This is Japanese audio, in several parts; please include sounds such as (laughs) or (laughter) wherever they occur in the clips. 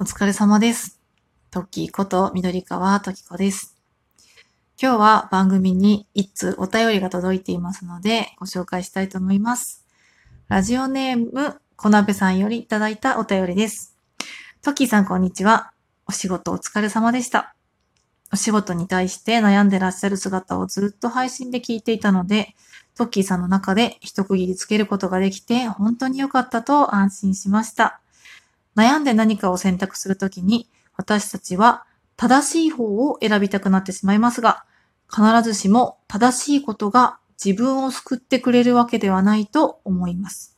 お疲れ様です。トッキーこと緑川トキコです。今日は番組に一通お便りが届いていますのでご紹介したいと思います。ラジオネーム、こなべさんよりいただいたお便りです。トッキーさんこんにちは。お仕事お疲れ様でした。お仕事に対して悩んでらっしゃる姿をずっと配信で聞いていたので、トッキーさんの中で一区切りつけることができて本当に良かったと安心しました。悩んで何かを選択するときに私たちは正しい方を選びたくなってしまいますが、必ずしも正しいことが自分を救ってくれるわけではないと思います。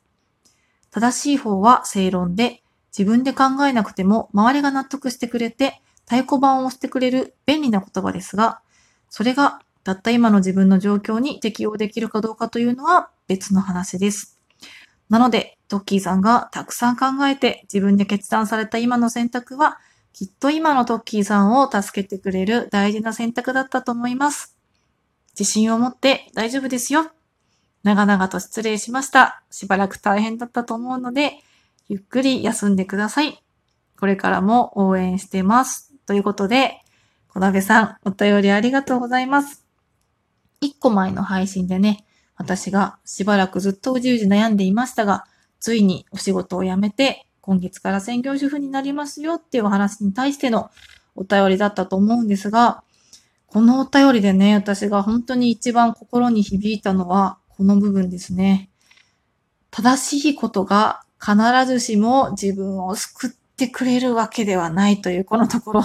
正しい方は正論で自分で考えなくても周りが納得してくれて太鼓判を押してくれる便利な言葉ですが、それがたった今の自分の状況に適応できるかどうかというのは別の話です。なので、トッキーさんがたくさん考えて自分で決断された今の選択は、きっと今のトッキーさんを助けてくれる大事な選択だったと思います。自信を持って大丈夫ですよ。長々と失礼しました。しばらく大変だったと思うので、ゆっくり休んでください。これからも応援してます。ということで、小鍋さん、お便りありがとうございます。一個前の配信でね、私がしばらくずっとうじうじ悩んでいましたが、ついにお仕事を辞めて、今月から専業主婦になりますよっていうお話に対してのお便りだったと思うんですが、このお便りでね、私が本当に一番心に響いたのは、この部分ですね。正しいことが必ずしも自分を救ってくれるわけではないというこのところ、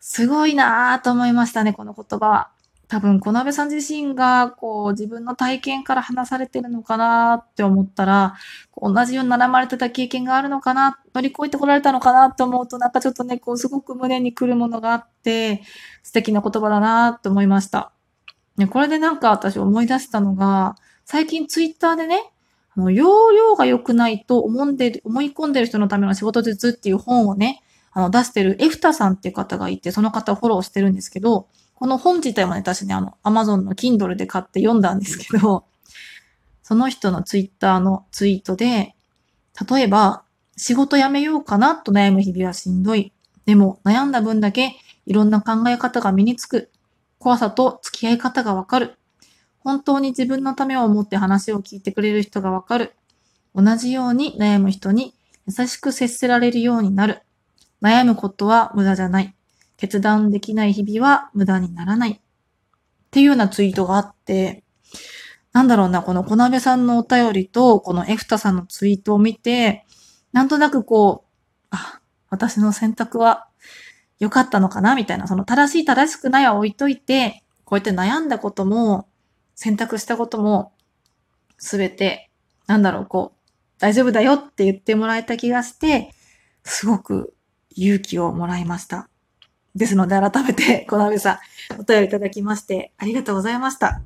すごいなぁと思いましたね、この言葉は。多分、小鍋さん自身が、こう、自分の体験から話されてるのかなって思ったら、同じように悩まれてた経験があるのかな、乗り越えてこられたのかなって思うと、なんかちょっとね、こう、すごく胸に来るものがあって、素敵な言葉だなって思いました。ね、これでなんか私思い出したのが、最近ツイッターでね、あの、容量が良くないと思んでる、思い込んでる人のための仕事術っていう本をね、あの、出してるエフタさんっていう方がいて、その方をフォローしてるんですけど、この本自体もね、私ね、あの、アマゾンの Kindle で買って読んだんですけど、(laughs) その人のツイッターのツイートで、例えば、仕事辞めようかなと悩む日々はしんどい。でも、悩んだ分だけいろんな考え方が身につく。怖さと付き合い方がわかる。本当に自分のためを思って話を聞いてくれる人がわかる。同じように悩む人に優しく接せられるようになる。悩むことは無駄じゃない。決断できない日々は無駄にならない。っていうようなツイートがあって、なんだろうな、この小鍋さんのお便りと、このエフタさんのツイートを見て、なんとなくこう、あ、私の選択は良かったのかなみたいな、その正しい正しくないは置いといて、こうやって悩んだことも、選択したことも、すべて、なんだろう、こう、大丈夫だよって言ってもらえた気がして、すごく勇気をもらいました。ですので、改めて、小鍋さん、お便りいただきまして、ありがとうございました。はい。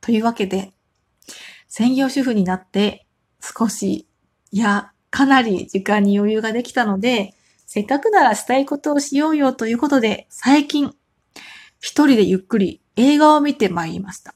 というわけで、専業主婦になって、少し、いや、かなり時間に余裕ができたので、せっかくならしたいことをしようよということで、最近、一人でゆっくり映画を見てまいりました。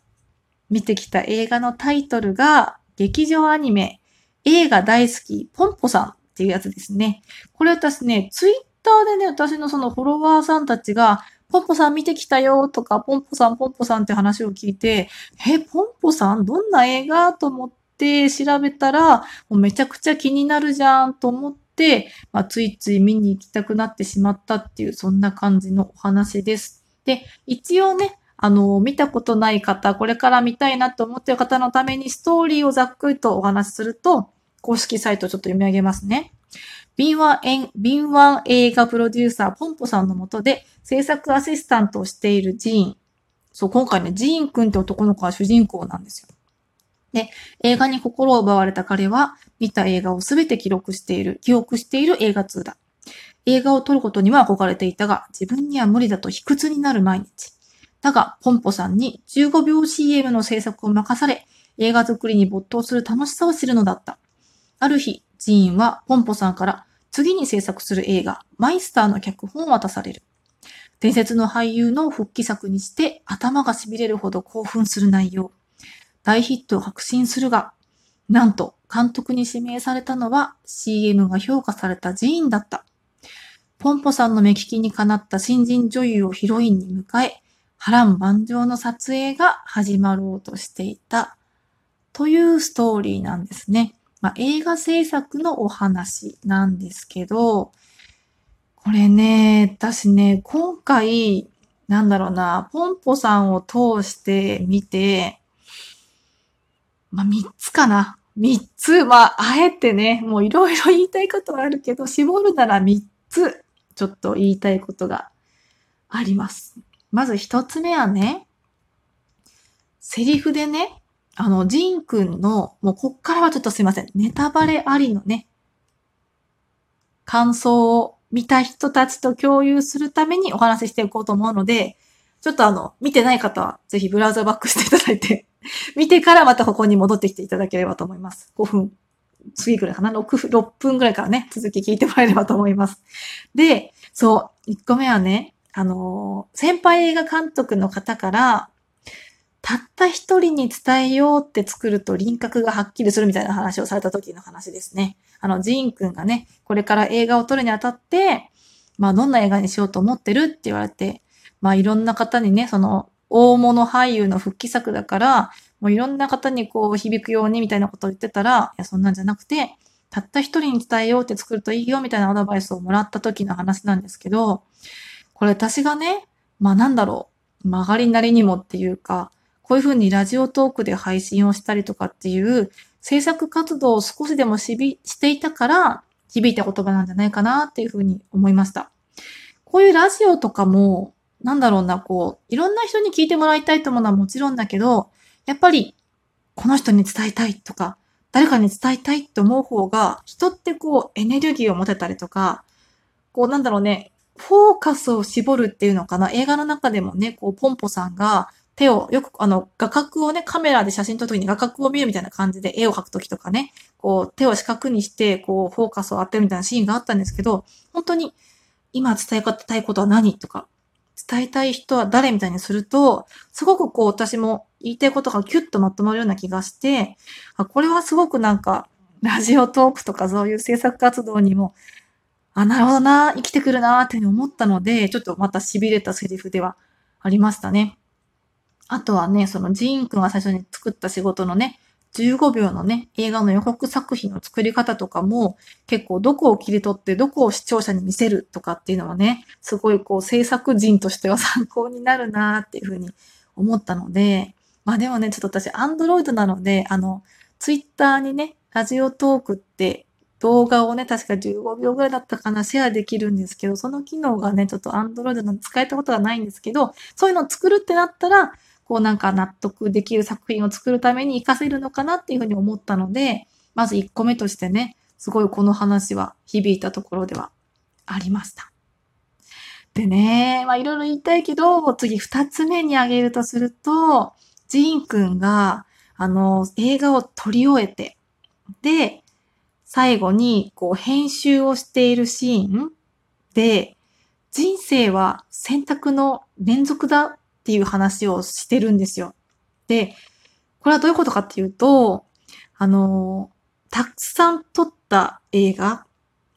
見てきた映画のタイトルが、劇場アニメ、映画大好き、ポンポさんっていうやつですね。これ私ね、ツイターでね、私のそのフォロワーさんたちが、ポンポさん見てきたよとか、ポンポさん、ポンポさんって話を聞いて、え、ポンポさんどんな映画と思って調べたら、もうめちゃくちゃ気になるじゃんと思って、まあ、ついつい見に行きたくなってしまったっていう、そんな感じのお話です。で、一応ね、あの、見たことない方、これから見たいなと思ってる方のためにストーリーをざっくりとお話しすると、公式サイトちょっと読み上げますね。敏腕敏腕映画プロデューサーポンポさんのもとで制作アシスタントをしているジーン。そう、今回ね、ジーン君って男の子は主人公なんですよ。で、映画に心を奪われた彼は、見た映画をすべて記録している、記憶している映画通だ。映画を撮ることには憧れていたが、自分には無理だと卑屈になる毎日。だが、ポンポさんに15秒 CM の制作を任され、映画作りに没頭する楽しさを知るのだった。ある日、ジーンはポンポさんから次に制作する映画、マイスターの脚本を渡される。伝説の俳優の復帰作にして頭が痺れるほど興奮する内容。大ヒットを確信するが、なんと監督に指名されたのは CM が評価された寺院だった。ポンポさんの目利きにかなった新人女優をヒロインに迎え、波乱万丈の撮影が始まろうとしていたというストーリーなんですね。まあ、映画制作のお話なんですけど、これね、私ね、今回、なんだろうな、ポンポさんを通して見て、まあ、三つかな。三つ。まあ、あえてね、もういろいろ言いたいことはあるけど、絞るなら三つ、ちょっと言いたいことがあります。まず一つ目はね、セリフでね、あの、ジンくんの、もうこっからはちょっとすいません。ネタバレありのね、感想を見た人たちと共有するためにお話ししていこうと思うので、ちょっとあの、見てない方はぜひブラウザバックしていただいて (laughs) 見てからまたここに戻ってきていただければと思います。5分、次くらいかな？6, 分6分くらいからね、続き聞いてもらえればと思います。で、そう、1個目はね、あのー、先輩映画監督の方から、たった一人に伝えようって作ると輪郭がはっきりするみたいな話をされた時の話ですね。あの、ジーン君がね、これから映画を撮るにあたって、まあ、どんな映画にしようと思ってるって言われて、まあ、いろんな方にね、その、大物俳優の復帰作だから、もういろんな方にこう響くようにみたいなことを言ってたら、いや、そんなんじゃなくて、たった一人に伝えようって作るといいよみたいなアドバイスをもらった時の話なんですけど、これ私がね、まあなんだろう、曲がりなりにもっていうか、こういうふうにラジオトークで配信をしたりとかっていう制作活動を少しでもしびしていたから響いた言葉なんじゃないかなっていうふうに思いました。こういうラジオとかも、なんだろうな、こう、いろんな人に聞いてもらいたいと思うのはもちろんだけど、やっぱり、この人に伝えたいとか、誰かに伝えたいって思う方が、人ってこう、エネルギーを持てたりとか、こう、なんだろうね、フォーカスを絞るっていうのかな。映画の中でもね、こう、ポンポさんが手を、よくあの、画角をね、カメラで写真撮るときに画角を見るみたいな感じで絵を描くときとかね、こう、手を四角にして、こう、フォーカスを当てるみたいなシーンがあったんですけど、本当に、今伝えたいことは何とか、伝えたい人は誰みたいにすると、すごくこう私も言いたいことがキュッとまとまるような気がして、あこれはすごくなんか、ラジオトークとかそういう制作活動にも、あ、なるほどな、生きてくるな、って思ったので、ちょっとまた痺れたセリフではありましたね。あとはね、そのジーン君が最初に作った仕事のね、15秒のね、映画の予告作品の作り方とかも、結構どこを切り取ってどこを視聴者に見せるとかっていうのはね、すごいこう制作人としては参考になるなっていうふうに思ったので、まあでもね、ちょっと私、アンドロイドなので、あの、ツイッターにね、ラジオトークって動画をね、確か15秒ぐらいだったかな、シェアできるんですけど、その機能がね、ちょっとアンドロイドの使えたことがないんですけど、そういうのを作るってなったら、こうなんか納得できる作品を作るために活かせるのかなっていうふうに思ったので、まず1個目としてね、すごいこの話は響いたところではありました。でね、まあいろいろ言いたいけど、次2つ目に挙げるとすると、ジーンくんが、あの、映画を撮り終えて、で、最後に、こう、編集をしているシーンで、人生は選択の連続だっていう話をしてるんですよ。で、これはどういうことかっていうと、あの、たくさん撮った映画、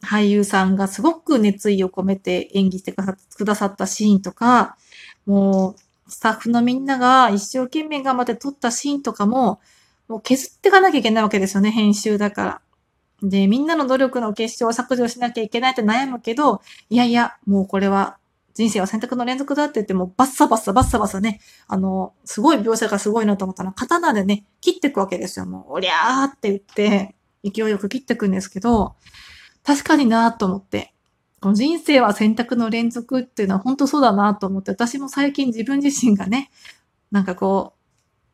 俳優さんがすごく熱意を込めて演技してくださったシーンとか、もう、スタッフのみんなが一生懸命頑張って撮ったシーンとかも、もう削っていかなきゃいけないわけですよね、編集だから。で、みんなの努力の結晶を削除しなきゃいけないって悩むけど、いやいや、もうこれは人生は選択の連続だって言っても、バッサバッサバッサバッサね、あの、すごい描写がすごいなと思ったら、刀でね、切っていくわけですよ。もう、おりゃーって言って、勢いよく切っていくんですけど、確かになと思って。この人生は選択の連続っていうのは本当そうだなと思って、私も最近自分自身がね、なんかこ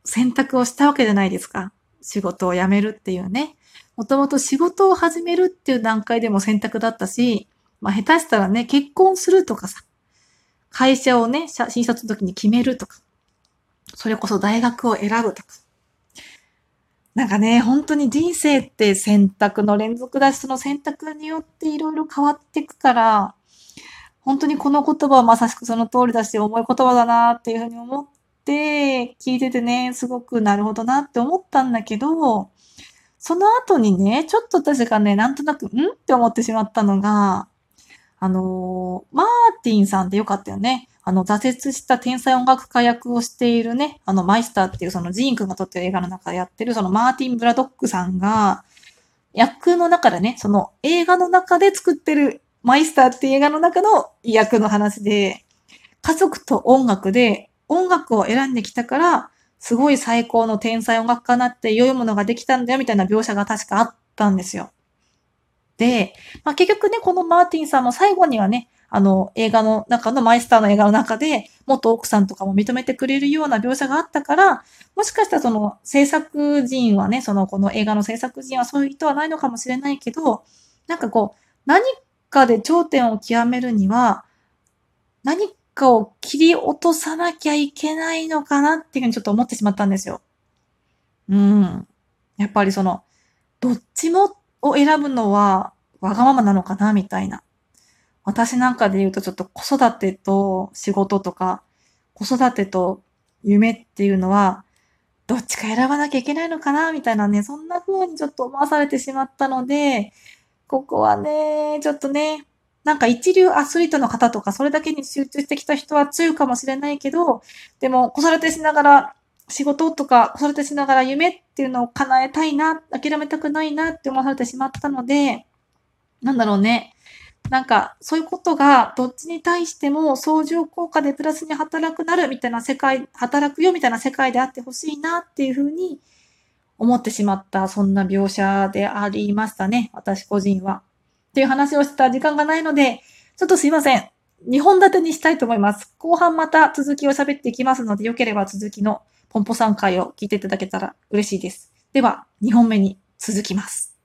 う、選択をしたわけじゃないですか。仕事を辞めるっていうね。もともと仕事を始めるっていう段階でも選択だったし、まあ下手したらね、結婚するとかさ、会社をね、診察の時に決めるとか、それこそ大学を選ぶとか。なんかね、本当に人生って選択の連続だし、その選択によっていろいろ変わっていくから、本当にこの言葉はまさしくその通りだし、重い言葉だなっていうふうに思って、聞いててね、すごくなるほどなって思ったんだけど、その後にね、ちょっと私がね、なんとなく、ん？って思ってしまったのが、あのー、マーティンさんってよかったよね。あの、挫折した天才音楽家役をしているね、あの、マイスターっていうそのジーン君が撮ってる映画の中でやってる、そのマーティン・ブラドックさんが、役の中でね、その映画の中で作ってるマイスターっていう映画の中の役の話で、家族と音楽で音楽を選んできたから、すごい最高の天才音楽家になって良いものができたんだよみたいな描写が確かあったんですよ。で、まあ、結局ね、このマーティンさんも最後にはね、あの、映画の中のマイスターの映画の中で、元奥さんとかも認めてくれるような描写があったから、もしかしたらその制作人はね、そのこの映画の制作人はそういう意図はないのかもしれないけど、なんかこう、何かで頂点を極めるには、何かを切り落とさなきゃいけないのかなっていうふうにちょっと思ってしまったんですよ。うん。やっぱりその、どっちもを選ぶのはわがままなのかなみたいな。私なんかで言うとちょっと子育てと仕事とか、子育てと夢っていうのは、どっちか選ばなきゃいけないのかなみたいなね、そんな風にちょっと思わされてしまったので、ここはね、ちょっとね、なんか一流アスリートの方とか、それだけに集中してきた人は強いかもしれないけど、でも子育てしながら仕事とか子育てしながら夢っていうのを叶えたいな、諦めたくないなって思われてしまったので、なんだろうね。なんか、そういうことが、どっちに対しても相乗効果でプラスに働くなるみたいな世界、働くよみたいな世界であってほしいなっていうふうに思ってしまった、そんな描写でありましたね。私個人は。っていう話をした時間がないので、ちょっとすいません。2本立てにしたいと思います。後半また続きを喋っていきますので、よければ続きのポンポさん会を聞いていただけたら嬉しいです。では、2本目に続きます。